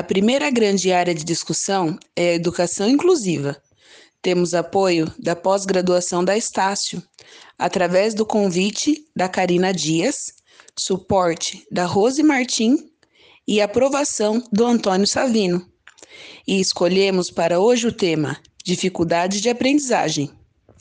A primeira grande área de discussão é a educação inclusiva. Temos apoio da pós-graduação da Estácio, através do convite da Karina Dias, suporte da Rose Martim e aprovação do Antônio Savino. E escolhemos para hoje o tema Dificuldades de aprendizagem.